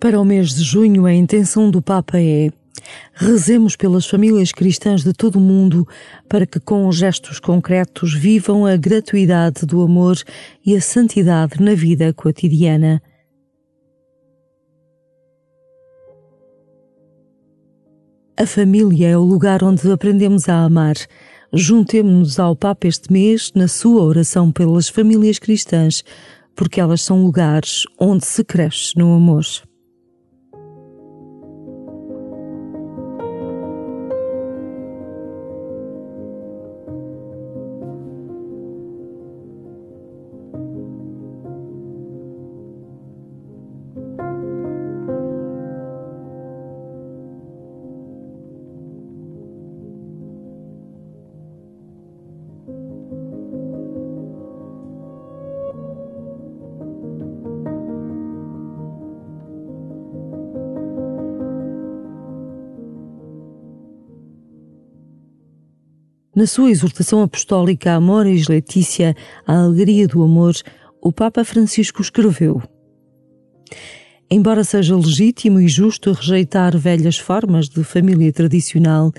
Para o mês de junho, a intenção do Papa é rezemos pelas famílias cristãs de todo o mundo para que, com gestos concretos, vivam a gratuidade do amor e a santidade na vida cotidiana. A família é o lugar onde aprendemos a amar. Juntemo-nos ao Papa este mês na sua oração pelas famílias cristãs, porque elas são lugares onde se cresce no amor. Na sua exortação apostólica Amoris Letícia, a alegria do amor, o Papa Francisco escreveu: Embora seja legítimo e justo rejeitar velhas formas de família tradicional,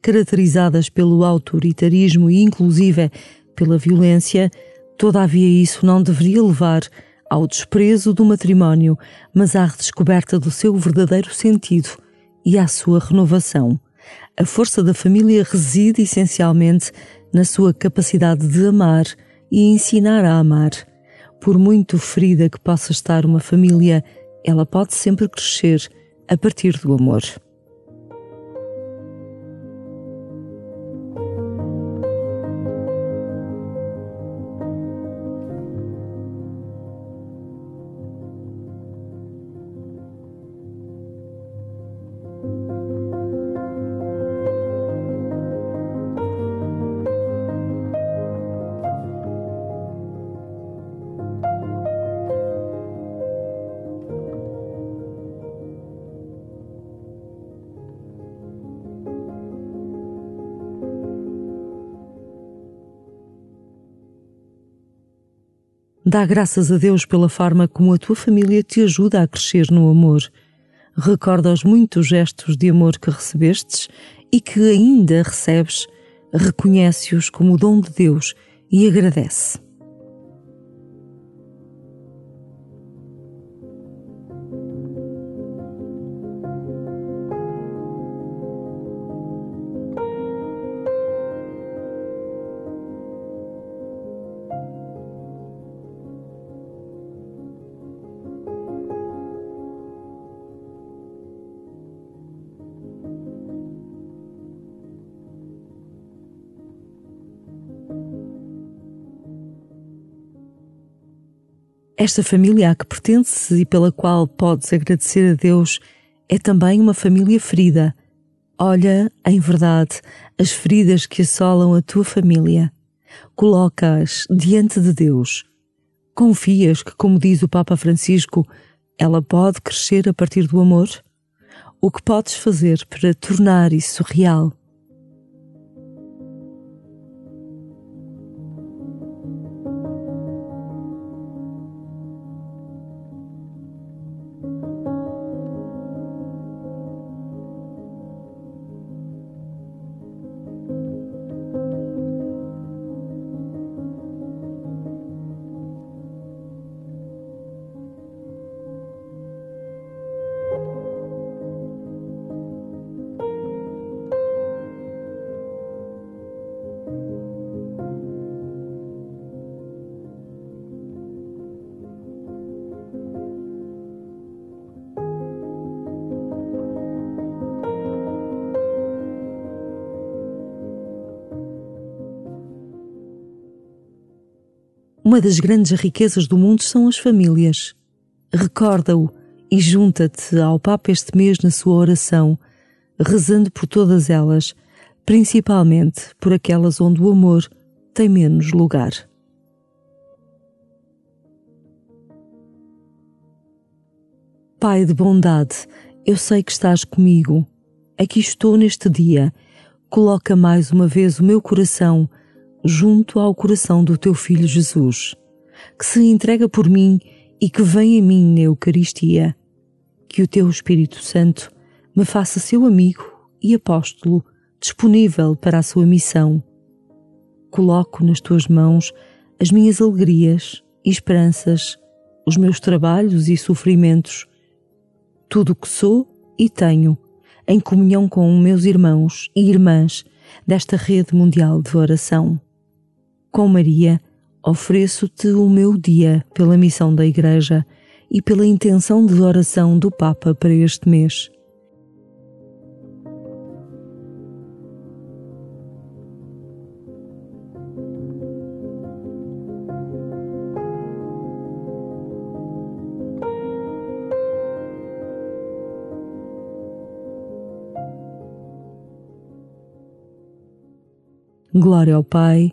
caracterizadas pelo autoritarismo e inclusive pela violência, todavia isso não deveria levar ao desprezo do matrimónio, mas à redescoberta do seu verdadeiro sentido e à sua renovação. A força da família reside essencialmente na sua capacidade de amar e ensinar a amar. Por muito ferida que possa estar uma família, ela pode sempre crescer a partir do amor. Dá graças a Deus pela forma como a tua família te ajuda a crescer no amor. Recorda os muitos gestos de amor que recebestes e que ainda recebes, reconhece-os como o dom de Deus e agradece. Esta família a que pertences e pela qual podes agradecer a Deus é também uma família ferida. Olha, em verdade, as feridas que assolam a tua família. Coloca-as diante de Deus. Confias que, como diz o Papa Francisco, ela pode crescer a partir do amor? O que podes fazer para tornar isso real? Uma das grandes riquezas do mundo são as famílias. Recorda-o e junta-te ao Papa este mês na sua oração, rezando por todas elas, principalmente por aquelas onde o amor tem menos lugar. Pai de bondade, eu sei que estás comigo. Aqui estou neste dia. Coloca mais uma vez o meu coração junto ao coração do teu Filho Jesus, que se entrega por mim e que vem em mim na Eucaristia. que o teu Espírito Santo me faça seu amigo e apóstolo disponível para a sua missão. Coloco nas tuas mãos as minhas alegrias e esperanças, os meus trabalhos e sofrimentos, tudo o que sou e tenho, em comunhão com meus irmãos e irmãs desta rede mundial de oração. Com Maria, ofereço-te o meu dia pela missão da Igreja e pela intenção de oração do Papa para este mês. Glória ao Pai,